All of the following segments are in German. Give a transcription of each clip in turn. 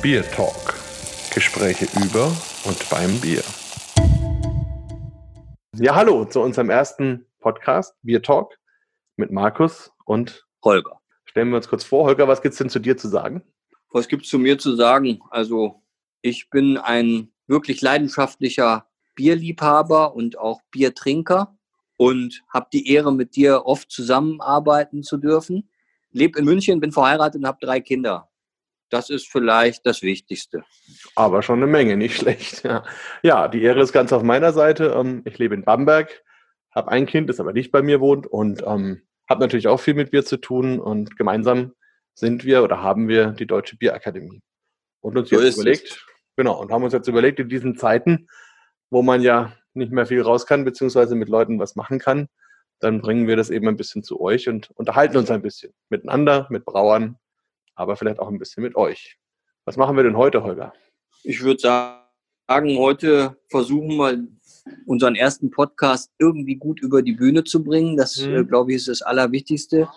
Bier Talk. Gespräche über und beim Bier. Ja, hallo zu unserem ersten Podcast, Bier Talk, mit Markus und Holger. Stellen wir uns kurz vor. Holger, was gibt es denn zu dir zu sagen? Was gibt es zu mir zu sagen? Also, ich bin ein wirklich leidenschaftlicher Bierliebhaber und auch Biertrinker und habe die Ehre, mit dir oft zusammenarbeiten zu dürfen. Lebe in München, bin verheiratet und habe drei Kinder. Das ist vielleicht das Wichtigste. Aber schon eine Menge, nicht schlecht. Ja, ja die Ehre ist ganz auf meiner Seite. Ähm, ich lebe in Bamberg, habe ein Kind, das aber nicht bei mir wohnt und ähm, habe natürlich auch viel mit Bier zu tun. Und gemeinsam sind wir oder haben wir die Deutsche Bierakademie. Und uns so jetzt überlegt, es. genau, und haben uns jetzt überlegt, in diesen Zeiten, wo man ja nicht mehr viel raus kann, beziehungsweise mit Leuten was machen kann, dann bringen wir das eben ein bisschen zu euch und unterhalten uns ein bisschen miteinander, mit Brauern, aber vielleicht auch ein bisschen mit euch. Was machen wir denn heute, Holger? Ich würde sagen, heute versuchen wir unseren ersten Podcast irgendwie gut über die Bühne zu bringen. Das, mhm. äh, glaube ich, ist das Allerwichtigste.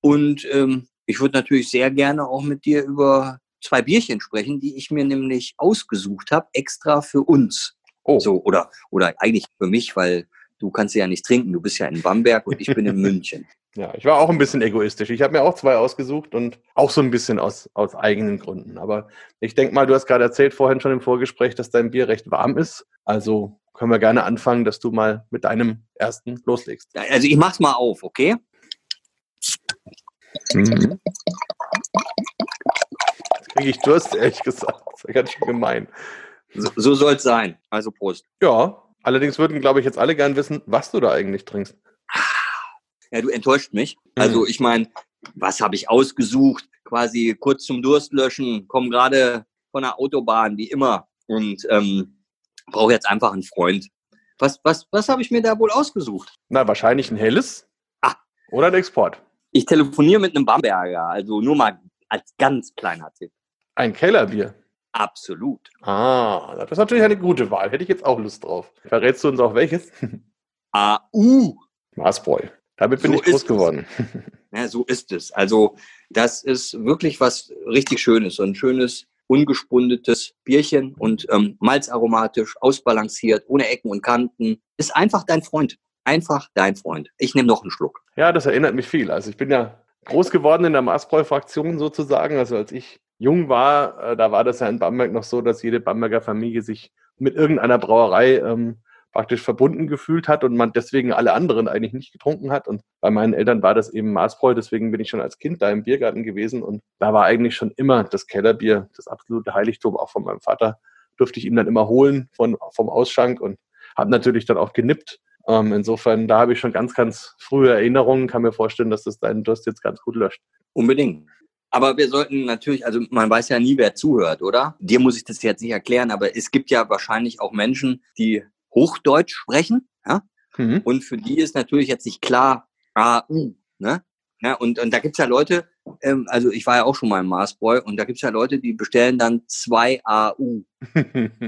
Und ähm, ich würde natürlich sehr gerne auch mit dir über zwei Bierchen sprechen, die ich mir nämlich ausgesucht habe, extra für uns. Oh. So, oder, oder eigentlich für mich, weil du kannst ja nicht trinken. Du bist ja in Bamberg und ich bin in München. Ja, ich war auch ein bisschen egoistisch. Ich habe mir auch zwei ausgesucht und auch so ein bisschen aus, aus eigenen Gründen. Aber ich denke mal, du hast gerade erzählt vorhin schon im Vorgespräch, dass dein Bier recht warm ist. Also können wir gerne anfangen, dass du mal mit deinem ersten loslegst. Also ich mach's mal auf, okay? Mhm. Jetzt kriege ich Durst, ehrlich gesagt. Das ist ganz schön gemein. So, so soll es sein. Also Prost. Ja, allerdings würden, glaube ich, jetzt alle gern wissen, was du da eigentlich trinkst. Ja, du enttäuscht mich. Mhm. Also ich meine, was habe ich ausgesucht? Quasi kurz zum Durst löschen, komme gerade von der Autobahn, wie immer. Und ähm, brauche jetzt einfach einen Freund. Was, was, was habe ich mir da wohl ausgesucht? Na, wahrscheinlich ein helles. Ah. Oder ein Export. Ich telefoniere mit einem Bamberger, also nur mal als ganz kleiner Tipp. Ein Kellerbier. Absolut. Ah, das ist natürlich eine gute Wahl. Hätte ich jetzt auch Lust drauf. Verrätst du uns auch welches? AU. Maßbräu. Damit bin so ich groß geworden. Ja, so ist es. Also, das ist wirklich was richtig Schönes. So ein schönes, ungespundetes Bierchen und ähm, malzaromatisch, ausbalanciert, ohne Ecken und Kanten. Ist einfach dein Freund. Einfach dein Freund. Ich nehme noch einen Schluck. Ja, das erinnert mich viel. Also, ich bin ja groß geworden in der Maßbräu-Fraktion sozusagen. Also, als ich jung war, äh, da war das ja in Bamberg noch so, dass jede Bamberger Familie sich mit irgendeiner Brauerei ähm, praktisch verbunden gefühlt hat und man deswegen alle anderen eigentlich nicht getrunken hat. Und bei meinen Eltern war das eben Maßbräu, deswegen bin ich schon als Kind da im Biergarten gewesen und da war eigentlich schon immer das Kellerbier das absolute Heiligtum, auch von meinem Vater durfte ich ihm dann immer holen von, vom Ausschank und habe natürlich dann auch genippt. Ähm, insofern, da habe ich schon ganz, ganz frühe Erinnerungen, kann mir vorstellen, dass das deinen Durst jetzt ganz gut löscht. Unbedingt. Aber wir sollten natürlich, also man weiß ja nie, wer zuhört, oder? Dir muss ich das jetzt nicht erklären, aber es gibt ja wahrscheinlich auch Menschen, die Hochdeutsch sprechen. Ja? Mhm. Und für die ist natürlich jetzt nicht klar, AU. Ne? Ja, und, und da gibt's ja Leute, ähm, also ich war ja auch schon mal im Marsboy und da gibt's ja Leute, die bestellen dann zwei AU.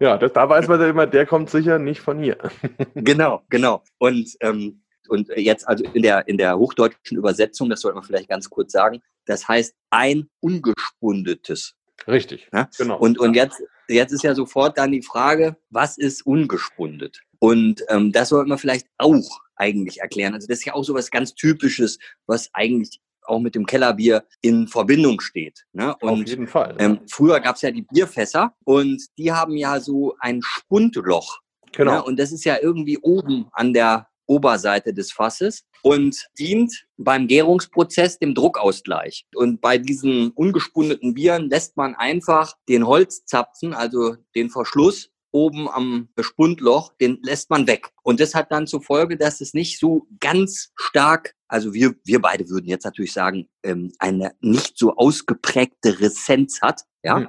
ja, das, da weiß man ja immer, der kommt sicher nicht von hier. genau, genau. Und, ähm, und jetzt also in der, in der hochdeutschen Übersetzung, das sollte man vielleicht ganz kurz sagen, das heißt ein ungespundetes. Richtig, ja? genau. Und, und jetzt Jetzt ist ja sofort dann die Frage, was ist ungespundet? Und ähm, das sollte man vielleicht auch eigentlich erklären. Also das ist ja auch so was ganz Typisches, was eigentlich auch mit dem Kellerbier in Verbindung steht. Ne? Und, Auf jeden Fall. Ähm, früher gab es ja die Bierfässer und die haben ja so ein Spundloch. Genau. Ne? Und das ist ja irgendwie oben an der Oberseite des Fasses und dient beim Gärungsprozess dem Druckausgleich. Und bei diesen ungespundeten Bieren lässt man einfach den Holzzapfen, also den Verschluss oben am Spundloch, den lässt man weg. Und das hat dann zur Folge, dass es nicht so ganz stark, also wir, wir beide würden jetzt natürlich sagen, ähm, eine nicht so ausgeprägte Resenz hat. Ja.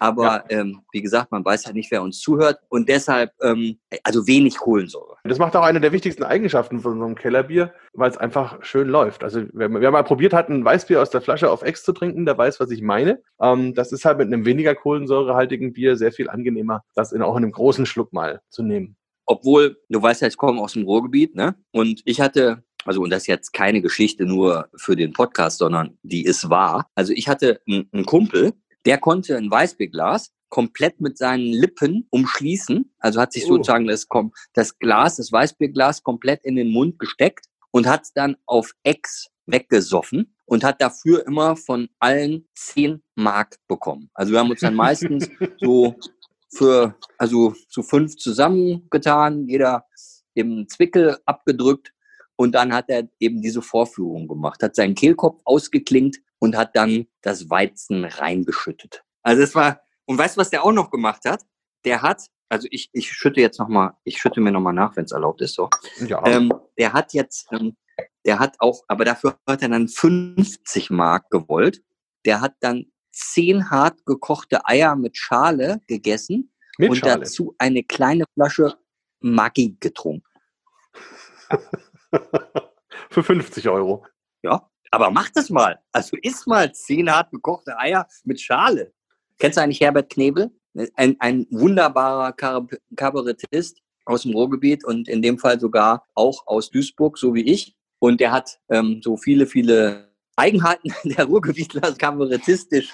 Aber ja. ähm, wie gesagt, man weiß ja nicht, wer uns zuhört. Und deshalb, ähm, also wenig Kohlensäure. Das macht auch eine der wichtigsten Eigenschaften von so einem Kellerbier, weil es einfach schön läuft. Also wer, wer, mal probiert hat, ein Weißbier aus der Flasche auf Ex zu trinken, der weiß, was ich meine. Ähm, das ist halt mit einem weniger kohlensäurehaltigen Bier sehr viel angenehmer, das in, auch in einem großen Schluck mal zu nehmen. Obwohl, du weißt ja, ich komme aus dem Ruhrgebiet, ne? Und ich hatte also und das ist jetzt keine Geschichte nur für den Podcast, sondern die ist wahr. Also ich hatte einen Kumpel, der konnte ein Weißbierglas komplett mit seinen Lippen umschließen. Also hat sich oh. sozusagen das, das Glas, das Weißbierglas komplett in den Mund gesteckt und hat es dann auf Ex weggesoffen und hat dafür immer von allen 10 Mark bekommen. Also wir haben uns dann meistens so für, also zu fünf zusammengetan, jeder im Zwickel abgedrückt und dann hat er eben diese Vorführung gemacht, hat seinen Kehlkopf ausgeklingt und hat dann das Weizen reingeschüttet. Also es war, und weißt du, was der auch noch gemacht hat? Der hat, also ich, ich schütte jetzt nochmal, ich schütte mir nochmal nach, wenn es erlaubt ist, so. Ja. Ähm, der hat jetzt, ähm, der hat auch, aber dafür hat er dann 50 Mark gewollt. Der hat dann zehn hart gekochte Eier mit Schale gegessen mit und Schale. dazu eine kleine Flasche Maggi getrunken. Für 50 Euro. Ja, aber mach das mal. Also isst mal zehn hart gekochte Eier mit Schale. Kennst du eigentlich Herbert Knebel? Ein, ein wunderbarer Kabarettist aus dem Ruhrgebiet und in dem Fall sogar auch aus Duisburg, so wie ich. Und der hat ähm, so viele, viele Eigenheiten der Ruhrgebietler kabarettistisch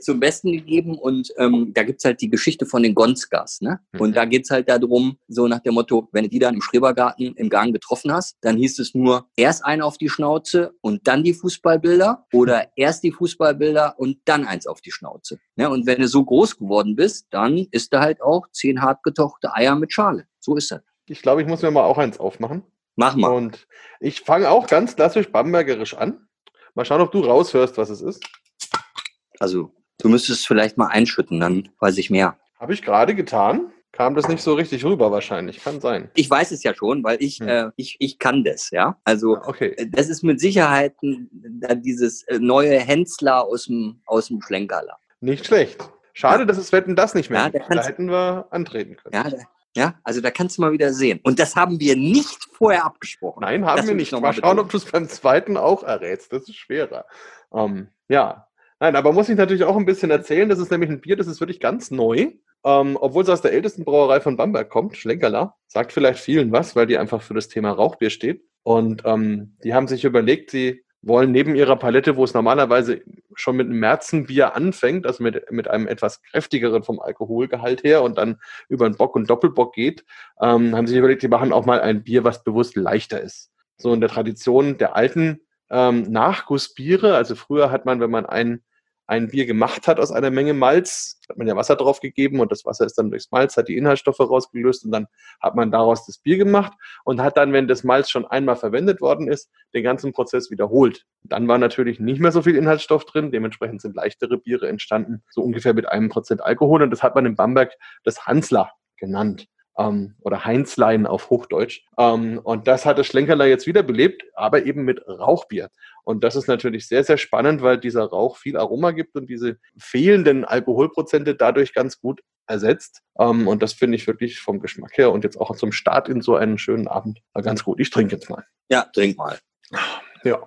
zum Besten gegeben und ähm, da gibt's halt die Geschichte von den Gonzgas. Ne? Mhm. Und da geht's halt darum, so nach dem Motto, wenn du die dann im Schrebergarten im Gang getroffen hast, dann hieß es nur erst einen auf die Schnauze und dann die Fußballbilder oder erst die Fußballbilder und dann eins auf die Schnauze. Ne? Und wenn du so groß geworden bist, dann isst du halt auch zehn hart getochte Eier mit Schale. So ist das. Ich glaube, ich muss mir mal auch eins aufmachen. Mach mal. Und ich fange auch ganz klassisch bambergerisch an. Mal schauen, ob du raushörst, was es ist. Also du müsstest es vielleicht mal einschütten, dann weiß ich mehr. Habe ich gerade getan. Kam das nicht so richtig rüber wahrscheinlich, kann sein. Ich weiß es ja schon, weil ich, hm. äh, ich, ich kann das, ja. Also okay. Äh, das ist mit Sicherheit dieses äh, neue Hensler aus dem, aus dem Schlenkerler. Nicht schlecht. Schade, ja. dass es Wetten das nicht mehr ja, gibt. Da hätten wir antreten können. Ja, da, ja, also da kannst du mal wieder sehen. Und das haben wir nicht vorher abgesprochen. Nein, haben das wir nicht. Mal, mal schauen, ob du es beim zweiten auch errätst. Das ist schwerer. Ähm, ja, Nein, aber muss ich natürlich auch ein bisschen erzählen. Das ist nämlich ein Bier, das ist wirklich ganz neu. Ähm, obwohl es aus der ältesten Brauerei von Bamberg kommt, Schlenkerler. Sagt vielleicht vielen was, weil die einfach für das Thema Rauchbier steht. Und ähm, die haben sich überlegt, sie wollen neben ihrer Palette, wo es normalerweise schon mit einem Märzenbier anfängt, also mit, mit einem etwas kräftigeren vom Alkoholgehalt her und dann über einen Bock und Doppelbock geht, ähm, haben sich überlegt, die machen auch mal ein Bier, was bewusst leichter ist. So in der Tradition der alten ähm, Nachgussbiere. Also früher hat man, wenn man ein, ein Bier gemacht hat aus einer Menge Malz, hat man ja Wasser drauf gegeben und das Wasser ist dann durchs Malz, hat die Inhaltsstoffe rausgelöst und dann hat man daraus das Bier gemacht und hat dann, wenn das Malz schon einmal verwendet worden ist, den ganzen Prozess wiederholt. Dann war natürlich nicht mehr so viel Inhaltsstoff drin, dementsprechend sind leichtere Biere entstanden, so ungefähr mit einem Prozent Alkohol. Und das hat man in Bamberg das Hansler genannt ähm, oder Heinzlein auf Hochdeutsch. Ähm, und das hat das Schlenkerler jetzt wiederbelebt, aber eben mit Rauchbier. Und das ist natürlich sehr, sehr spannend, weil dieser Rauch viel Aroma gibt und diese fehlenden Alkoholprozente dadurch ganz gut ersetzt. Ähm, und das finde ich wirklich vom Geschmack her und jetzt auch zum Start in so einen schönen Abend ganz gut. Ich trinke jetzt mal. Ja, trink mal. Ja,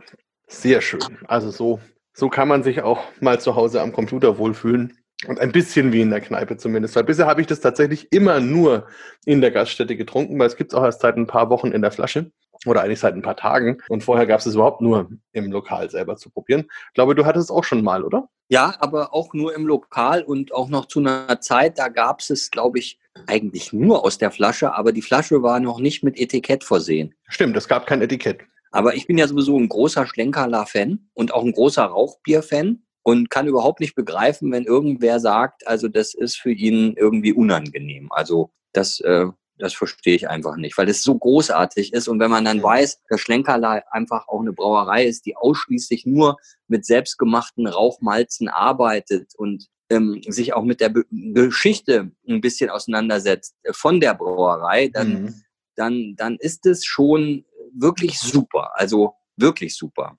sehr schön. Also so, so kann man sich auch mal zu Hause am Computer wohlfühlen. Und ein bisschen wie in der Kneipe zumindest. Weil bisher habe ich das tatsächlich immer nur in der Gaststätte getrunken, weil es gibt es auch erst seit ein paar Wochen in der Flasche. Oder eigentlich seit ein paar Tagen. Und vorher gab es es überhaupt nur im Lokal selber zu probieren. Ich glaube, du hattest es auch schon mal, oder? Ja, aber auch nur im Lokal und auch noch zu einer Zeit, da gab es es, glaube ich, eigentlich nur aus der Flasche, aber die Flasche war noch nicht mit Etikett versehen. Stimmt, es gab kein Etikett. Aber ich bin ja sowieso ein großer Schlenkerler-Fan und auch ein großer Rauchbier-Fan und kann überhaupt nicht begreifen, wenn irgendwer sagt, also das ist für ihn irgendwie unangenehm. Also das, äh, das verstehe ich einfach nicht, weil es so großartig ist. Und wenn man dann weiß, dass Schlenkerlei einfach auch eine Brauerei ist, die ausschließlich nur mit selbstgemachten Rauchmalzen arbeitet und ähm, sich auch mit der Be Geschichte ein bisschen auseinandersetzt von der Brauerei, dann, mhm. dann, dann ist es schon wirklich super. Also wirklich super.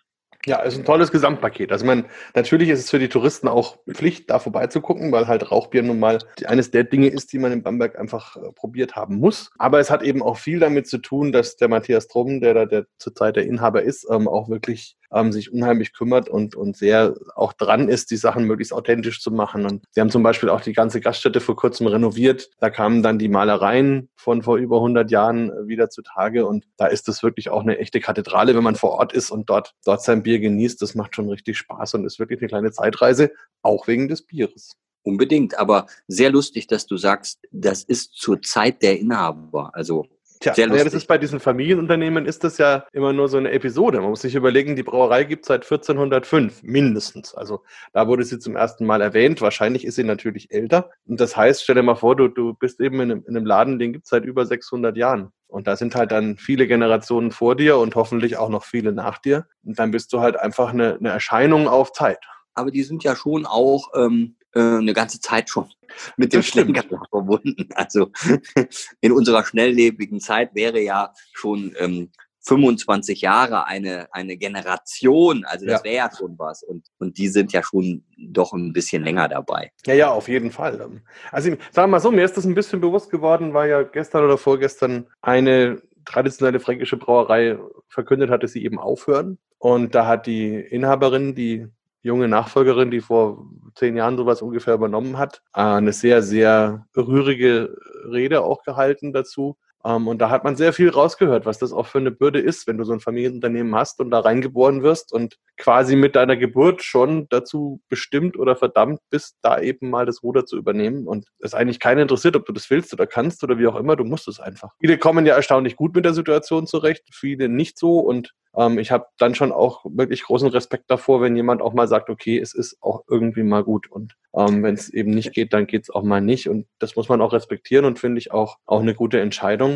Ja, ist ein tolles Gesamtpaket. Also man, natürlich ist es für die Touristen auch Pflicht, da vorbeizugucken, weil halt Rauchbier nun mal eines der Dinge ist, die man in Bamberg einfach äh, probiert haben muss. Aber es hat eben auch viel damit zu tun, dass der Matthias Trumm, der da der zurzeit der Inhaber ist, ähm, auch wirklich ähm, sich unheimlich kümmert und, und sehr auch dran ist, die Sachen möglichst authentisch zu machen. Und sie haben zum Beispiel auch die ganze Gaststätte vor kurzem renoviert. Da kamen dann die Malereien von vor über 100 Jahren äh, wieder zutage und da ist das wirklich auch eine echte Kathedrale, wenn man vor Ort ist und dort, dort sein Bier genießt. Das macht schon richtig Spaß und ist wirklich eine kleine Zeitreise, auch wegen des Bieres. Unbedingt, aber sehr lustig, dass du sagst, das ist zur Zeit der Inhaber. Also Tja, ja, das ist bei diesen Familienunternehmen ist das ja immer nur so eine Episode. Man muss sich überlegen, die Brauerei gibt es seit 1405 mindestens. Also da wurde sie zum ersten Mal erwähnt. Wahrscheinlich ist sie natürlich älter. Und das heißt, stell dir mal vor, du, du bist eben in einem, in einem Laden, den gibt es seit über 600 Jahren. Und da sind halt dann viele Generationen vor dir und hoffentlich auch noch viele nach dir. Und dann bist du halt einfach eine, eine Erscheinung auf Zeit. Aber die sind ja schon auch ähm, äh, eine ganze Zeit schon mit dem Schlenker verbunden. Also in unserer schnelllebigen Zeit wäre ja schon ähm, 25 Jahre eine, eine Generation. Also das ja. wäre ja schon was. Und, und die sind ja schon doch ein bisschen länger dabei. Ja, ja, auf jeden Fall. Also sagen wir mal so, mir ist das ein bisschen bewusst geworden, weil ja gestern oder vorgestern eine traditionelle fränkische Brauerei verkündet hat, dass sie eben aufhören. Und da hat die Inhaberin, die junge Nachfolgerin, die vor zehn Jahren sowas ungefähr übernommen hat, äh, eine sehr, sehr rührige Rede auch gehalten dazu. Ähm, und da hat man sehr viel rausgehört, was das auch für eine Bürde ist, wenn du so ein Familienunternehmen hast und da reingeboren wirst und quasi mit deiner Geburt schon dazu bestimmt oder verdammt bist, da eben mal das Ruder zu übernehmen. Und es eigentlich keinen interessiert, ob du das willst oder kannst oder wie auch immer, du musst es einfach. Viele kommen ja erstaunlich gut mit der Situation zurecht, viele nicht so. Und ähm, ich habe dann schon auch wirklich großen Respekt davor, wenn jemand auch mal sagt, okay, es ist auch irgendwie mal gut. Und ähm, wenn es eben nicht geht, dann geht es auch mal nicht. Und das muss man auch respektieren und finde ich auch, auch eine gute Entscheidung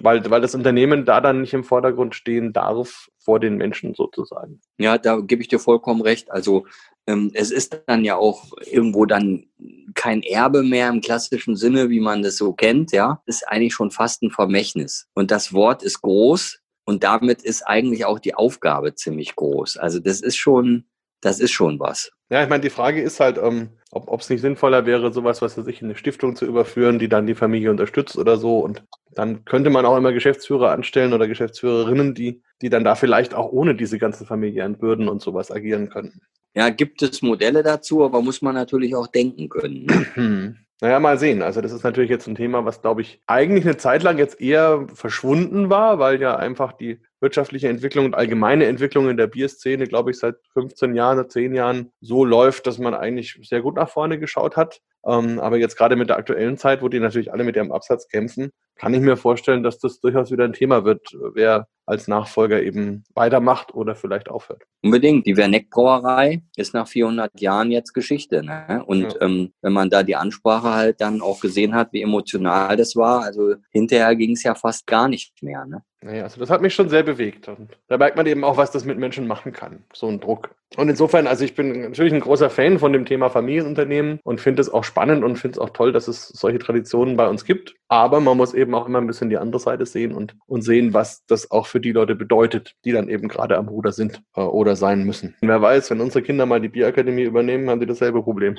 weil, weil das Unternehmen da dann nicht im Vordergrund stehen darf vor den Menschen sozusagen. Ja, da gebe ich dir vollkommen recht. Also ähm, es ist dann ja auch irgendwo dann kein Erbe mehr im klassischen Sinne, wie man das so kennt, ja. Ist eigentlich schon fast ein Vermächtnis. Und das Wort ist groß und damit ist eigentlich auch die Aufgabe ziemlich groß. Also das ist schon, das ist schon was. Ja, ich meine, die Frage ist halt, ähm, ob es nicht sinnvoller wäre, sowas, was weiß ich, in eine Stiftung zu überführen, die dann die Familie unterstützt oder so. Und dann könnte man auch immer Geschäftsführer anstellen oder Geschäftsführerinnen, die, die dann da vielleicht auch ohne diese ganzen familiären Bürden und sowas agieren könnten. Ja, gibt es Modelle dazu, aber muss man natürlich auch denken können. Naja, mal sehen. Also das ist natürlich jetzt ein Thema, was, glaube ich, eigentlich eine Zeit lang jetzt eher verschwunden war, weil ja einfach die wirtschaftliche Entwicklung und allgemeine Entwicklung in der Bierszene, glaube ich, seit 15 Jahren, 10 Jahren so läuft, dass man eigentlich sehr gut nach vorne geschaut hat. Ähm, aber jetzt gerade mit der aktuellen Zeit, wo die natürlich alle mit ihrem Absatz kämpfen, kann ich mir vorstellen, dass das durchaus wieder ein Thema wird, wer als Nachfolger eben weitermacht oder vielleicht aufhört. Unbedingt. Die Werneck Brauerei ist nach 400 Jahren jetzt Geschichte. Ne? Und ja. ähm, wenn man da die Ansprache halt dann auch gesehen hat, wie emotional das war, also hinterher ging es ja fast gar nicht mehr. Ne? Naja, also das hat mich schon sehr bewegt. Und da merkt man eben auch, was das mit Menschen machen kann, so ein Druck. Und insofern, also ich bin natürlich ein großer Fan von dem Thema Familienunternehmen und finde es auch spannend und finde es auch toll, dass es solche Traditionen bei uns gibt. Aber man muss eben auch immer ein bisschen die andere Seite sehen und, und sehen, was das auch für die Leute bedeutet, die dann eben gerade am Ruder sind äh, oder sein müssen. Und wer weiß, wenn unsere Kinder mal die Bierakademie übernehmen, haben die dasselbe Problem.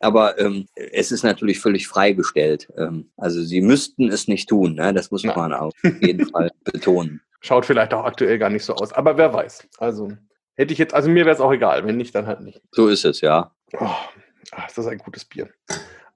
Aber ähm, es ist natürlich völlig freigestellt. Ähm, also sie müssten es nicht tun. Ne? Das muss man auf jeden Fall betonen. Schaut vielleicht auch aktuell gar nicht so aus. Aber wer weiß. Also hätte ich jetzt, also mir wäre es auch egal. Wenn nicht, dann halt nicht. So ist es, ja. Oh, ach, ist das ein gutes Bier.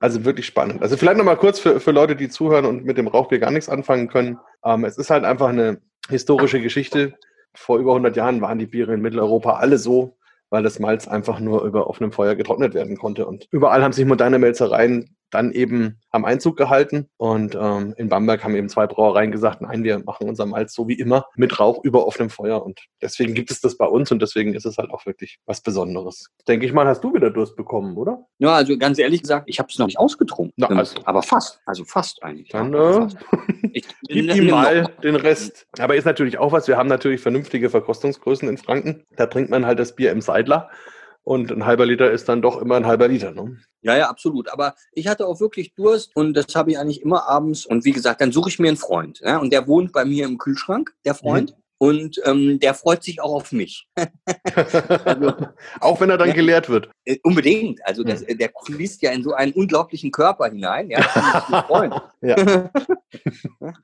Also wirklich spannend. Also vielleicht nochmal kurz für, für Leute, die zuhören und mit dem Rauchbier gar nichts anfangen können. Ähm, es ist halt einfach eine historische Geschichte. Vor über 100 Jahren waren die Biere in Mitteleuropa alle so, weil das Malz einfach nur über offenem Feuer getrocknet werden konnte. Und überall haben sich moderne Melzereien dann eben am Einzug gehalten. Und ähm, in Bamberg haben eben zwei Brauereien gesagt, nein, wir machen unser Malz so wie immer mit Rauch über offenem Feuer. Und deswegen gibt es das bei uns und deswegen ist es halt auch wirklich was Besonderes. Denke ich mal, hast du wieder Durst bekommen, oder? Ja, also ganz ehrlich gesagt, ich habe es noch nicht ausgetrunken. Na, also. Aber fast, also fast eigentlich. Dann äh, ich, gib ihm mal noch. den Rest. Aber ist natürlich auch was, wir haben natürlich vernünftige Verkostungsgrößen in Franken. Da trinkt man halt das Bier im Seidler. Und ein halber Liter ist dann doch immer ein halber Liter. Ne? Ja, ja, absolut. Aber ich hatte auch wirklich Durst und das habe ich eigentlich immer abends. Und wie gesagt, dann suche ich mir einen Freund. Ja? Und der wohnt bei mir im Kühlschrank, der Freund. Mhm. Und ähm, der freut sich auch auf mich. also, auch wenn er dann ja, geleert wird. Äh, unbedingt. Also das, hm. der fließt ja in so einen unglaublichen Körper hinein. Ja, ja.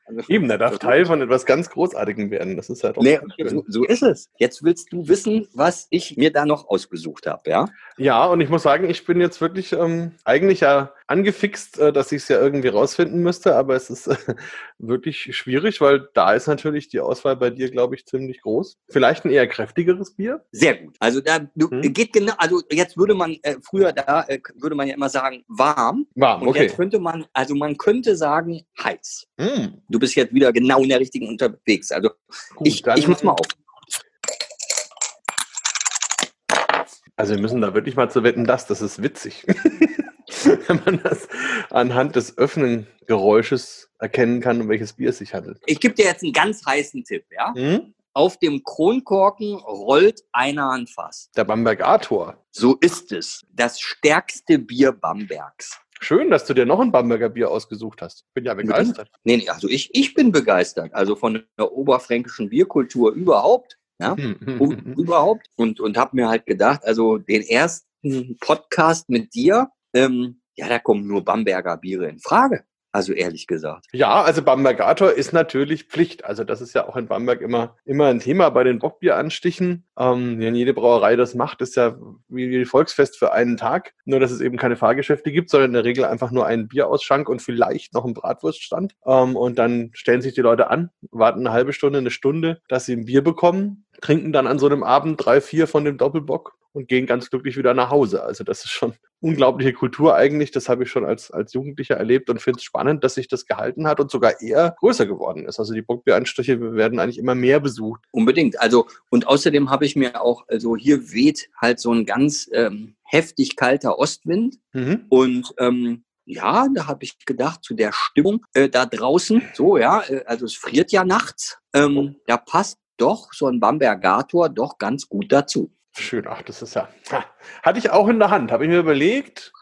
also, Eben, der darf Teil von etwas ganz Großartigem werden. Das ist halt auch nee, so, so, ist es. Jetzt willst du wissen, was ich mir da noch ausgesucht habe, ja? Ja, und ich muss sagen, ich bin jetzt wirklich ähm, eigentlich ja angefixt, äh, dass ich es ja irgendwie rausfinden müsste, aber es ist äh, wirklich schwierig, weil da ist natürlich die Auswahl bei dir, glaube ich, ziemlich groß. Vielleicht ein eher kräftigeres Bier? Sehr gut. Also da du, hm. geht genau, also jetzt würde man äh, früher da äh, würde man ja immer sagen warm. Warm, und okay. Jetzt könnte man, also man könnte sagen heiß. Hm. Du bist jetzt wieder genau in der richtigen unterwegs. Also gut, ich, ich mach mal auf. Also wir müssen da wirklich mal zu wetten, dass das ist witzig. wenn man das anhand des Öffnen-Geräusches erkennen kann, um welches Bier es sich handelt. Ich gebe dir jetzt einen ganz heißen Tipp, ja? Hm? Auf dem Kronkorken rollt einer ein Fass. Der Bamberg Arthur. So ist es. Das stärkste Bier Bambergs. Schön, dass du dir noch ein Bamberger Bier ausgesucht hast. Bin ja begeistert. Nee, nee, also ich, ich bin begeistert. Also von der oberfränkischen Bierkultur überhaupt. Ja, überhaupt. Und, und habe mir halt gedacht, also den ersten Podcast mit dir, ähm, ja, da kommen nur Bamberger Biere in Frage. Also ehrlich gesagt. Ja, also Bambergator ist natürlich Pflicht. Also das ist ja auch in Bamberg immer, immer ein Thema bei den Bockbieranstichen. Ähm, wenn jede Brauerei das macht, ist ja wie ein Volksfest für einen Tag. Nur, dass es eben keine Fahrgeschäfte gibt, sondern in der Regel einfach nur einen Bierausschank und vielleicht noch einen Bratwurststand. Ähm, und dann stellen sich die Leute an, warten eine halbe Stunde, eine Stunde, dass sie ein Bier bekommen, trinken dann an so einem Abend drei, vier von dem Doppelbock und gehen ganz glücklich wieder nach Hause. Also das ist schon unglaubliche Kultur eigentlich. Das habe ich schon als, als Jugendlicher erlebt und finde es spannend, dass sich das gehalten hat und sogar eher größer geworden ist. Also die Bockbieranstriche werden eigentlich immer mehr besucht. Unbedingt. Also und außerdem habe ich mir auch, also hier weht halt so ein ganz ähm, heftig kalter Ostwind mhm. und ähm, ja, da habe ich gedacht, zu der Stimmung äh, da draußen, so ja, äh, also es friert ja nachts, ähm, oh. da passt doch so ein Bambergator doch ganz gut dazu. Schön, ach, das ist ja. Hatte ich auch in der Hand, habe ich mir überlegt,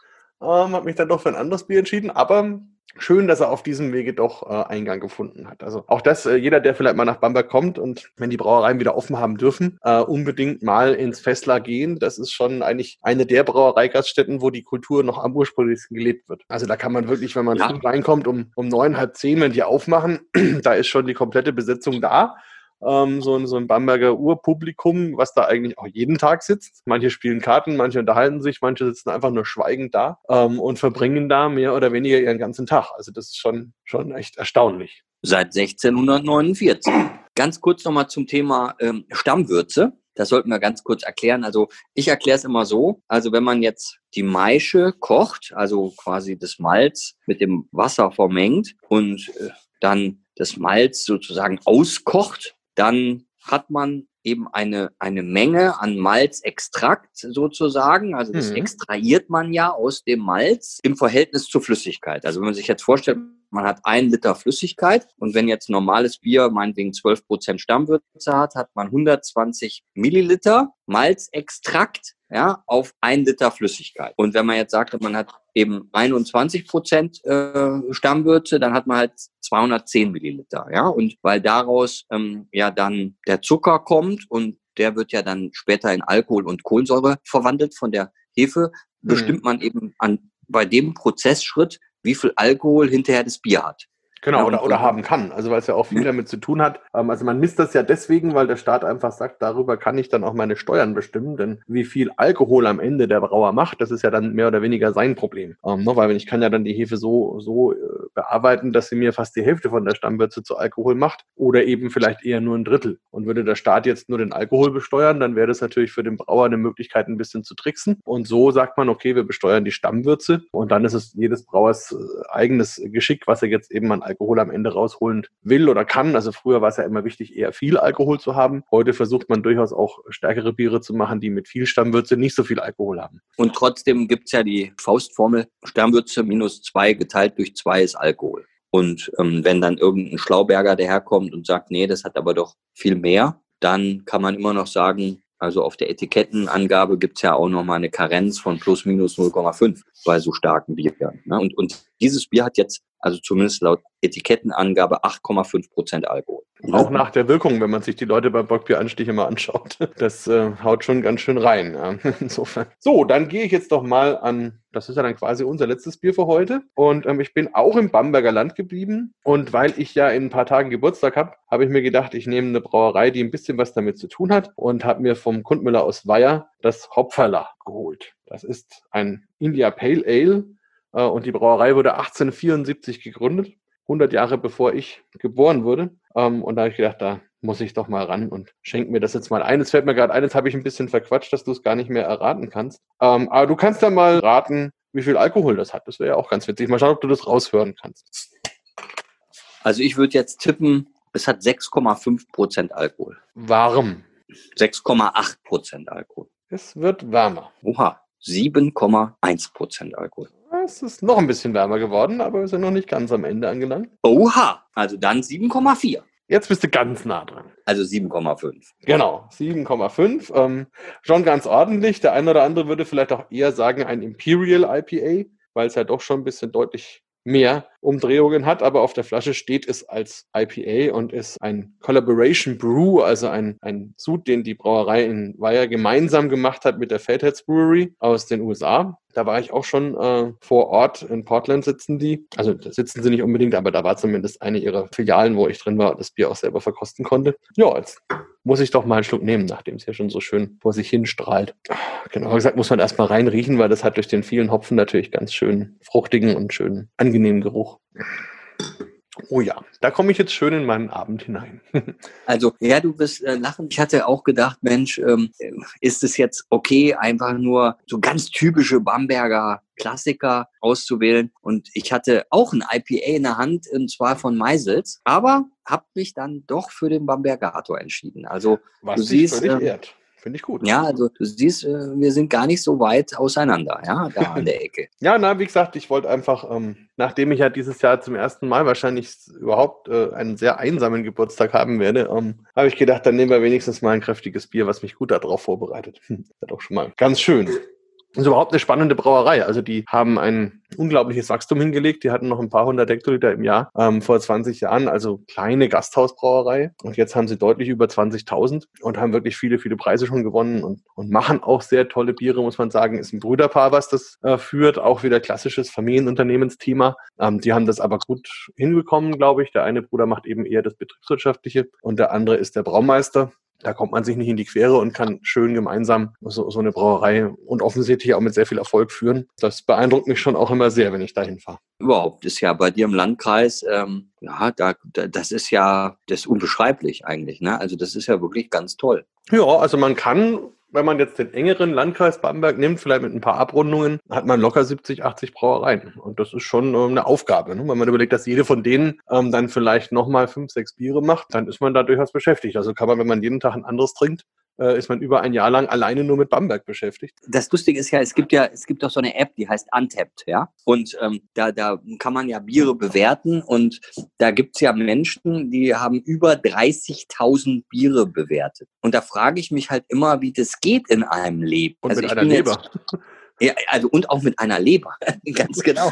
ähm, habe mich dann doch für ein anderes Bier entschieden, aber schön, dass er auf diesem Wege doch äh, Eingang gefunden hat. Also auch das, äh, jeder, der vielleicht mal nach Bamberg kommt und wenn die Brauereien wieder offen haben dürfen, äh, unbedingt mal ins Festler gehen. Das ist schon eigentlich eine der Brauereigaststätten, wo die Kultur noch am ursprünglichsten gelebt wird. Also da kann man wirklich, wenn man ja. reinkommt, um, um neun, halb zehn, wenn die aufmachen, da ist schon die komplette Besetzung da ähm, so, ein, so ein Bamberger Urpublikum, was da eigentlich auch jeden Tag sitzt. Manche spielen Karten, manche unterhalten sich, manche sitzen einfach nur schweigend da ähm, und verbringen da mehr oder weniger ihren ganzen Tag. Also das ist schon, schon echt erstaunlich. Seit 1649. Ganz kurz nochmal zum Thema ähm, Stammwürze. Das sollten wir ganz kurz erklären. Also ich erkläre es immer so. Also wenn man jetzt die Maische kocht, also quasi das Malz mit dem Wasser vermengt und äh, dann das Malz sozusagen auskocht, dann hat man eben eine, eine Menge an Malzextrakt sozusagen. Also das mhm. extrahiert man ja aus dem Malz im Verhältnis zur Flüssigkeit. Also wenn man sich jetzt vorstellt, man hat ein Liter Flüssigkeit und wenn jetzt normales Bier meinetwegen 12 Prozent Stammwürze hat, hat man 120 Milliliter Malzextrakt ja, auf ein Liter Flüssigkeit. Und wenn man jetzt sagt, man hat eben 21 Prozent äh, Stammwürze, dann hat man halt 210 Milliliter. Ja, und weil daraus ähm, ja dann der Zucker kommt und der wird ja dann später in Alkohol und Kohlensäure verwandelt von der Hefe, mhm. bestimmt man eben an bei dem Prozessschritt, wie viel Alkohol hinterher das Bier hat. Genau, oder, oder haben kann. Also weil es ja auch viel damit zu tun hat. Ähm, also man misst das ja deswegen, weil der Staat einfach sagt, darüber kann ich dann auch meine Steuern bestimmen. Denn wie viel Alkohol am Ende der Brauer macht, das ist ja dann mehr oder weniger sein Problem. Ähm, ne, weil ich kann ja dann die Hefe so, so äh, bearbeiten, dass sie mir fast die Hälfte von der Stammwürze zu Alkohol macht oder eben vielleicht eher nur ein Drittel. Und würde der Staat jetzt nur den Alkohol besteuern, dann wäre das natürlich für den Brauer eine Möglichkeit, ein bisschen zu tricksen. Und so sagt man, okay, wir besteuern die Stammwürze und dann ist es jedes Brauers äh, eigenes Geschick, was er jetzt eben an Alkohol Alkohol am Ende rausholen will oder kann. Also früher war es ja immer wichtig, eher viel Alkohol zu haben. Heute versucht man durchaus auch stärkere Biere zu machen, die mit viel Stammwürze nicht so viel Alkohol haben. Und trotzdem gibt es ja die Faustformel, Stammwürze minus zwei geteilt durch zwei ist Alkohol. Und ähm, wenn dann irgendein Schlauberger daherkommt und sagt, nee, das hat aber doch viel mehr, dann kann man immer noch sagen, also auf der Etikettenangabe gibt es ja auch nochmal eine Karenz von plus minus 0,5 bei so starken Bieren. Ne? Und, und dieses Bier hat jetzt also zumindest laut Etikettenangabe 8,5 Prozent Alkohol. Auch nach der Wirkung, wenn man sich die Leute beim Bockbieranstich immer anschaut. Das äh, haut schon ganz schön rein. Ja. Insofern. So, dann gehe ich jetzt doch mal an, das ist ja dann quasi unser letztes Bier für heute. Und ähm, ich bin auch im Bamberger Land geblieben. Und weil ich ja in ein paar Tagen Geburtstag habe, habe ich mir gedacht, ich nehme eine Brauerei, die ein bisschen was damit zu tun hat und habe mir vom Kundmüller aus Weiher das Hopferler geholt. Das ist ein India Pale Ale und die Brauerei wurde 1874 gegründet, 100 Jahre bevor ich geboren wurde. Ähm, und da habe ich gedacht, da muss ich doch mal ran und schenke mir das jetzt mal ein. Es fällt mir gerade ein, jetzt habe ich ein bisschen verquatscht, dass du es gar nicht mehr erraten kannst. Ähm, aber du kannst ja mal raten, wie viel Alkohol das hat. Das wäre ja auch ganz witzig. Mal schauen, ob du das raushören kannst. Also ich würde jetzt tippen, es hat 6,5 Prozent Alkohol. Warm. 6,8 Prozent Alkohol. Es wird wärmer. Oha, 7,1 Prozent Alkohol. Es ist noch ein bisschen wärmer geworden, aber wir sind noch nicht ganz am Ende angelangt. Oha, also dann 7,4. Jetzt bist du ganz nah dran. Also 7,5. Genau, 7,5. Ähm, schon ganz ordentlich. Der eine oder andere würde vielleicht auch eher sagen ein Imperial IPA, weil es ja doch schon ein bisschen deutlich mehr Umdrehungen hat, aber auf der Flasche steht es als IPA und ist ein Collaboration Brew, also ein, ein Sud, den die Brauerei in Weiher gemeinsam gemacht hat mit der Fatheads Brewery aus den USA. Da war ich auch schon äh, vor Ort. In Portland sitzen die. Also da sitzen sie nicht unbedingt, aber da war zumindest eine ihrer Filialen, wo ich drin war und das Bier auch selber verkosten konnte. Ja, jetzt muss ich doch mal einen Schluck nehmen, nachdem es ja schon so schön vor sich hin strahlt. Genau gesagt, muss man erstmal reinriechen, weil das hat durch den vielen Hopfen natürlich ganz schön fruchtigen und schön angenehmen Geruch. Oh ja, da komme ich jetzt schön in meinen Abend hinein. also, ja, du wirst äh, lachen. Ich hatte auch gedacht, Mensch, ähm, ist es jetzt okay, einfach nur so ganz typische Bamberger Klassiker auszuwählen. Und ich hatte auch ein IPA in der Hand, und zwar von Meisels, aber habe mich dann doch für den Bambergator entschieden. Also, Was du siehst. Völlig ähm, ehrt. Finde ich gut. Ja, also du siehst, äh, wir sind gar nicht so weit auseinander, ja, da an der Ecke. ja, na, wie gesagt, ich wollte einfach, ähm, nachdem ich ja dieses Jahr zum ersten Mal wahrscheinlich überhaupt äh, einen sehr einsamen Geburtstag haben werde, ähm, habe ich gedacht, dann nehmen wir wenigstens mal ein kräftiges Bier, was mich gut darauf vorbereitet. Hm, das ist doch schon mal ganz schön. Das ist überhaupt eine spannende Brauerei. Also die haben ein unglaubliches Wachstum hingelegt. Die hatten noch ein paar hundert Hektoliter im Jahr ähm, vor 20 Jahren, also kleine Gasthausbrauerei. Und jetzt haben sie deutlich über 20.000 und haben wirklich viele, viele Preise schon gewonnen und, und machen auch sehr tolle Biere, muss man sagen. Ist ein Brüderpaar, was das äh, führt. Auch wieder klassisches Familienunternehmensthema. Ähm, die haben das aber gut hinbekommen, glaube ich. Der eine Bruder macht eben eher das Betriebswirtschaftliche und der andere ist der Braumeister. Da kommt man sich nicht in die Quere und kann schön gemeinsam so, so eine Brauerei und offensichtlich auch mit sehr viel Erfolg führen. Das beeindruckt mich schon auch immer sehr, wenn ich dahin fahre. Überhaupt ist ja bei dir im Landkreis, ähm, ja, da, das ist ja das ist unbeschreiblich eigentlich. Ne? Also das ist ja wirklich ganz toll. Ja, also man kann wenn man jetzt den engeren Landkreis Bamberg nimmt, vielleicht mit ein paar Abrundungen, hat man locker 70, 80 Brauereien. Und das ist schon ähm, eine Aufgabe. Ne? Wenn man überlegt, dass jede von denen ähm, dann vielleicht nochmal fünf, sechs Biere macht, dann ist man da durchaus beschäftigt. Also kann man, wenn man jeden Tag ein anderes trinkt, äh, ist man über ein Jahr lang alleine nur mit Bamberg beschäftigt. Das Lustige ist ja, es gibt ja, es gibt doch so eine App, die heißt Untapped, ja. Und ähm, da, da kann man ja Biere bewerten und da gibt es ja Menschen, die haben über 30.000 Biere bewertet. Und da frage ich mich halt immer, wie das geht in einem Leben. Und also mit einer Leber. Jetzt, ja, also und auch mit einer Leber, ganz genau.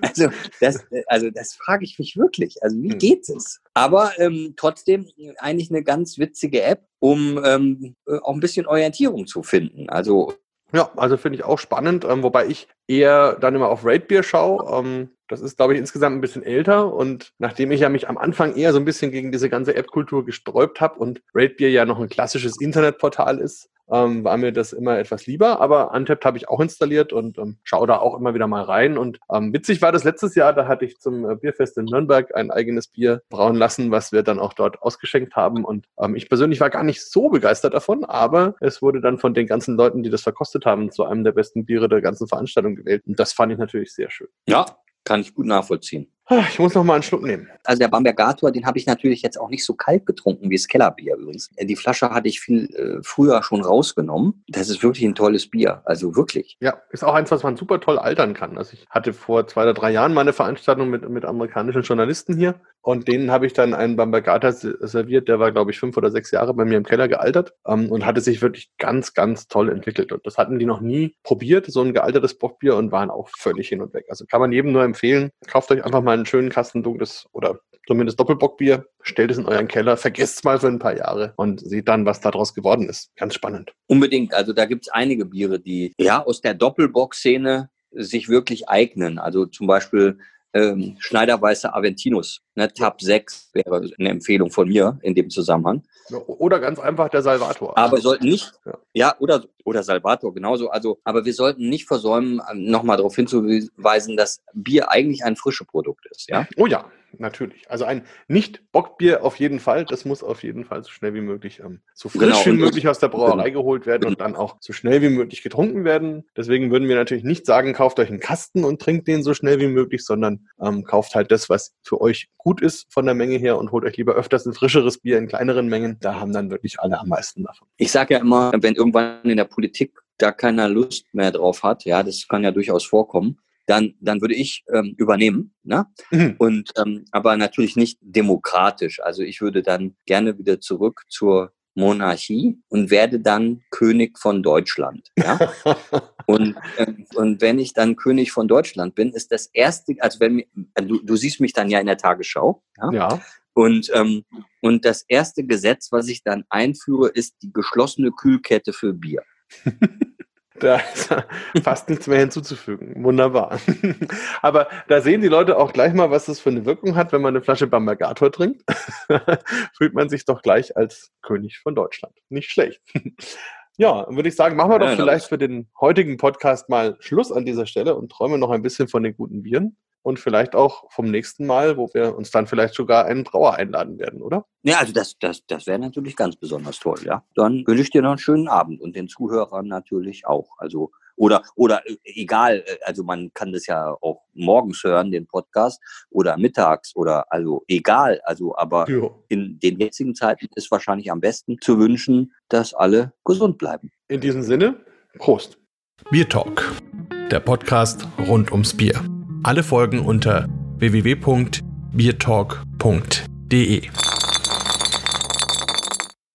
also, das, also das frage ich mich wirklich. Also wie hm. geht es? Aber ähm, trotzdem eigentlich eine ganz witzige App, um ähm, auch ein bisschen Orientierung zu finden. Also ja, also finde ich auch spannend, ähm, wobei ich eher dann immer auf Ratebeer schaue. Ähm, das ist, glaube ich, insgesamt ein bisschen älter und nachdem ich ja mich am Anfang eher so ein bisschen gegen diese ganze App-Kultur gesträubt habe und Ratebeer ja noch ein klassisches Internetportal ist, ähm, war mir das immer etwas lieber. Aber Untapped habe ich auch installiert und ähm, schaue da auch immer wieder mal rein. Und ähm, witzig war das letztes Jahr, da hatte ich zum äh, Bierfest in Nürnberg ein eigenes Bier brauen lassen, was wir dann auch dort ausgeschenkt haben. Und ähm, ich persönlich war gar nicht so begeistert davon, aber es wurde dann von den ganzen Leuten, die das verkostet haben, zu einem der besten Biere der ganzen Veranstaltung gewählt. Und das fand ich natürlich sehr schön. Ja, kann ich gut nachvollziehen. Ah, ich muss noch mal einen Schluck nehmen. Also der Bambergator, den habe ich natürlich jetzt auch nicht so kalt getrunken wie das Kellerbier übrigens. Die Flasche hatte ich viel äh, früher schon rausgenommen. Das ist wirklich ein tolles Bier. Also wirklich. Ja, ist auch eins, was man super toll altern kann. Also ich hatte vor zwei oder drei Jahren mal eine Veranstaltung mit, mit amerikanischen Journalisten hier und denen habe ich dann einen Bambergata serviert. Der war, glaube ich, fünf oder sechs Jahre bei mir im Keller gealtert ähm, und hatte sich wirklich ganz, ganz toll entwickelt. Und das hatten die noch nie probiert, so ein gealtertes Bockbier und waren auch völlig hin und weg. Also kann man jedem nur empfehlen, kauft euch einfach mal einen schönen Kasten dunkles oder zumindest Doppelbockbier, stellt es in euren Keller, vergesst es mal für ein paar Jahre und seht dann, was daraus geworden ist. Ganz spannend. Unbedingt. Also da gibt es einige Biere, die ja aus der Doppelbock-Szene sich wirklich eignen. Also zum Beispiel ähm, Schneiderweißer Aventinus. Ne, Tab 6 wäre eine Empfehlung von mir in dem Zusammenhang. Oder ganz einfach der Salvator. Aber wir sollten nicht, ja, ja oder, oder Salvator genauso. Also, aber wir sollten nicht versäumen, nochmal darauf hinzuweisen, dass Bier eigentlich ein frisches Produkt ist. Ja? Oh ja, natürlich. Also ein Nicht-Bockbier auf jeden Fall. Das muss auf jeden Fall so schnell wie möglich, ähm, so frisch genau. wie möglich aus der Brauerei genau. geholt werden und dann auch so schnell wie möglich getrunken werden. Deswegen würden wir natürlich nicht sagen, kauft euch einen Kasten und trinkt den so schnell wie möglich, sondern ähm, kauft halt das, was für euch gut ist von der Menge her und holt euch lieber öfters ein frischeres Bier in kleineren Mengen. Da haben dann wirklich alle am meisten davon. Ich sage ja immer, wenn irgendwann in der Politik da keiner Lust mehr drauf hat, ja, das kann ja durchaus vorkommen, dann, dann würde ich ähm, übernehmen. Ne? Mhm. Und ähm, aber natürlich nicht demokratisch. Also ich würde dann gerne wieder zurück zur Monarchie und werde dann König von Deutschland. Ja? und, äh, und wenn ich dann König von Deutschland bin, ist das erste, also wenn äh, du, du siehst mich dann ja in der Tagesschau. Ja. ja. Und, ähm, und das erste Gesetz, was ich dann einführe, ist die geschlossene Kühlkette für Bier. Da ist fast nichts mehr hinzuzufügen. Wunderbar. Aber da sehen die Leute auch gleich mal, was das für eine Wirkung hat, wenn man eine Flasche Bambergator trinkt. Fühlt man sich doch gleich als König von Deutschland. Nicht schlecht. Ja, würde ich sagen, machen wir doch ja, vielleicht für den heutigen Podcast mal Schluss an dieser Stelle und träumen noch ein bisschen von den guten Bieren und vielleicht auch vom nächsten Mal, wo wir uns dann vielleicht sogar einen Brauer einladen werden, oder? Ja, also das, das, das wäre natürlich ganz besonders toll, ja. Dann wünsche ich dir noch einen schönen Abend und den Zuhörern natürlich auch. Also oder oder äh, egal, äh, also man kann das ja auch morgens hören, den Podcast oder mittags oder also egal, also aber jo. in den jetzigen Zeiten ist wahrscheinlich am besten zu wünschen, dass alle gesund bleiben. In diesem Sinne, Prost. Bier Talk, der Podcast rund ums Bier. Alle Folgen unter www.biertalk.de.